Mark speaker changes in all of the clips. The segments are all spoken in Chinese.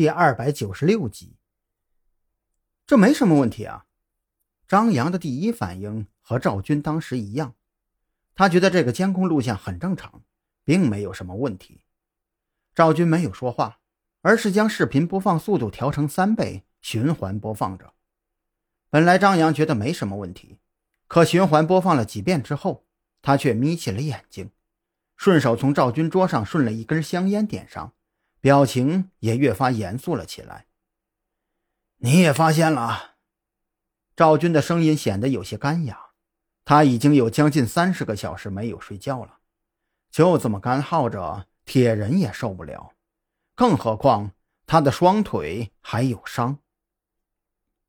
Speaker 1: 第二百九十六集。这没什么问题啊！张扬的第一反应和赵军当时一样，他觉得这个监控录像很正常，并没有什么问题。赵军没有说话，而是将视频播放速度调成三倍，循环播放着。本来张扬觉得没什么问题，可循环播放了几遍之后，他却眯起了眼睛，顺手从赵军桌上顺了一根香烟点上。表情也越发严肃了起来。你也发现了，赵军的声音显得有些干哑。他已经有将近三十个小时没有睡觉了，就这么干耗着，铁人也受不了。更何况他的双腿还有伤。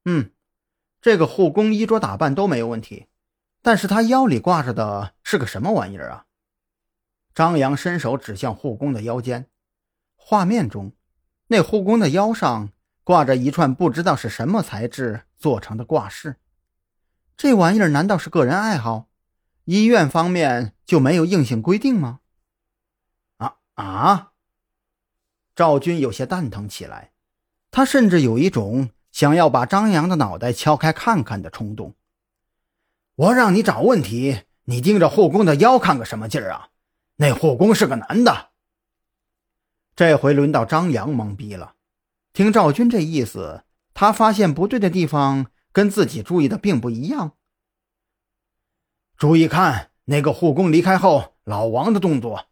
Speaker 1: 嗯，这个护工衣着打扮都没有问题，但是他腰里挂着的是个什么玩意儿啊？张扬伸手指向护工的腰间。画面中，那护工的腰上挂着一串不知道是什么材质做成的挂饰。这玩意儿难道是个人爱好？医院方面就没有硬性规定吗？啊啊！赵军有些蛋疼起来，他甚至有一种想要把张扬的脑袋敲开看看的冲动。我让你找问题，你盯着护工的腰看个什么劲儿啊？那护工是个男的。这回轮到张扬懵逼了，听赵军这意思，他发现不对的地方跟自己注意的并不一样。注意看那个护工离开后，老王的动作。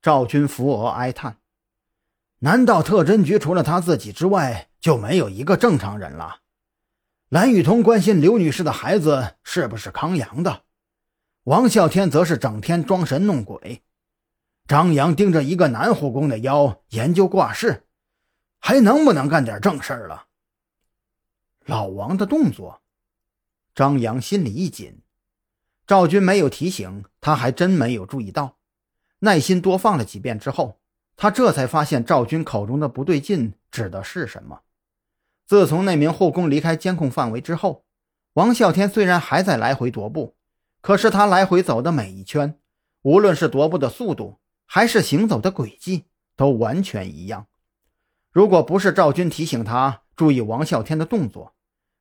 Speaker 1: 赵军扶额哀叹：“难道特侦局除了他自己之外，就没有一个正常人了？”蓝雨桐关心刘女士的孩子是不是康阳的，王啸天则是整天装神弄鬼。张扬盯着一个男护工的腰研究挂饰，还能不能干点正事儿了？老王的动作，张扬心里一紧。赵军没有提醒，他还真没有注意到。耐心多放了几遍之后，他这才发现赵军口中的不对劲指的是什么。自从那名护工离开监控范围之后，王啸天虽然还在来回踱步，可是他来回走的每一圈，无论是踱步的速度，还是行走的轨迹都完全一样。如果不是赵军提醒他注意王啸天的动作，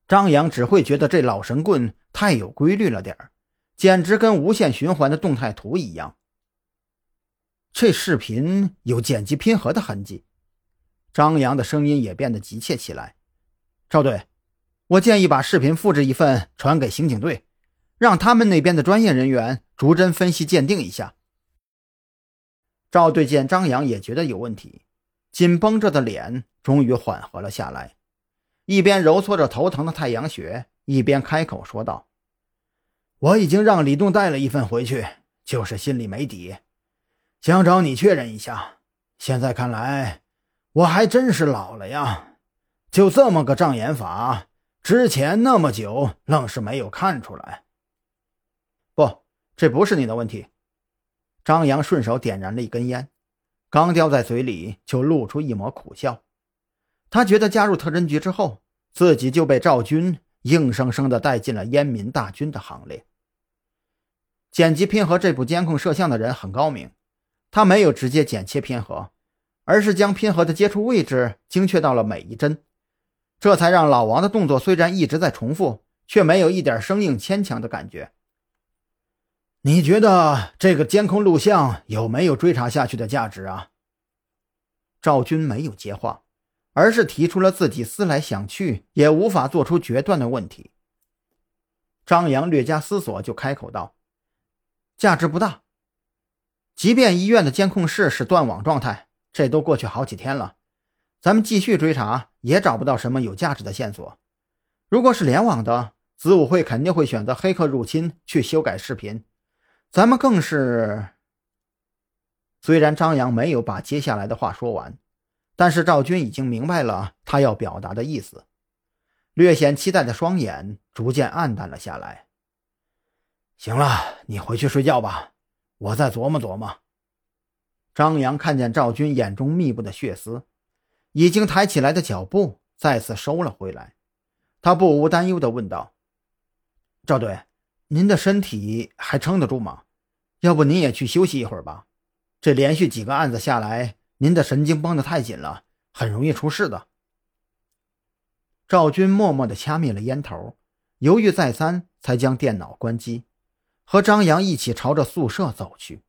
Speaker 1: 张扬只会觉得这老神棍太有规律了点儿，简直跟无限循环的动态图一样。这视频有剪辑拼合的痕迹。张扬的声音也变得急切起来：“赵队，我建议把视频复制一份传给刑警队，让他们那边的专业人员逐帧分析鉴定一下。”赵队见张扬也觉得有问题，紧绷着的脸终于缓和了下来，一边揉搓着头疼的太阳穴，一边开口说道：“我已经让李栋带了一份回去，就是心里没底，想找你确认一下。现在看来，我还真是老了呀，就这么个障眼法，之前那么久愣是没有看出来。不，这不是你的问题。”张扬顺手点燃了一根烟，刚叼在嘴里，就露出一抹苦笑。他觉得加入特侦局之后，自己就被赵军硬生生地带进了烟民大军的行列。剪辑拼合这部监控摄像的人很高明，他没有直接剪切拼合，而是将拼合的接触位置精确到了每一帧，这才让老王的动作虽然一直在重复，却没有一点生硬牵强的感觉。你觉得这个监控录像有没有追查下去的价值啊？赵军没有接话，而是提出了自己思来想去也无法做出决断的问题。张扬略加思索，就开口道：“价值不大。即便医院的监控室是断网状态，这都过去好几天了，咱们继续追查也找不到什么有价值的线索。如果是联网的，子午会肯定会选择黑客入侵去修改视频。”咱们更是。虽然张扬没有把接下来的话说完，但是赵军已经明白了他要表达的意思，略显期待的双眼逐渐暗淡了下来。行了，你回去睡觉吧，我再琢磨琢磨。张扬看见赵军眼中密布的血丝，已经抬起来的脚步再次收了回来，他不无担忧地问道：“赵队。”您的身体还撑得住吗？要不您也去休息一会儿吧。这连续几个案子下来您的神经绷得太紧了很容易出事的。赵军默默的掐灭了烟头犹豫再三才将电脑关机和张扬一起朝着宿舍走去。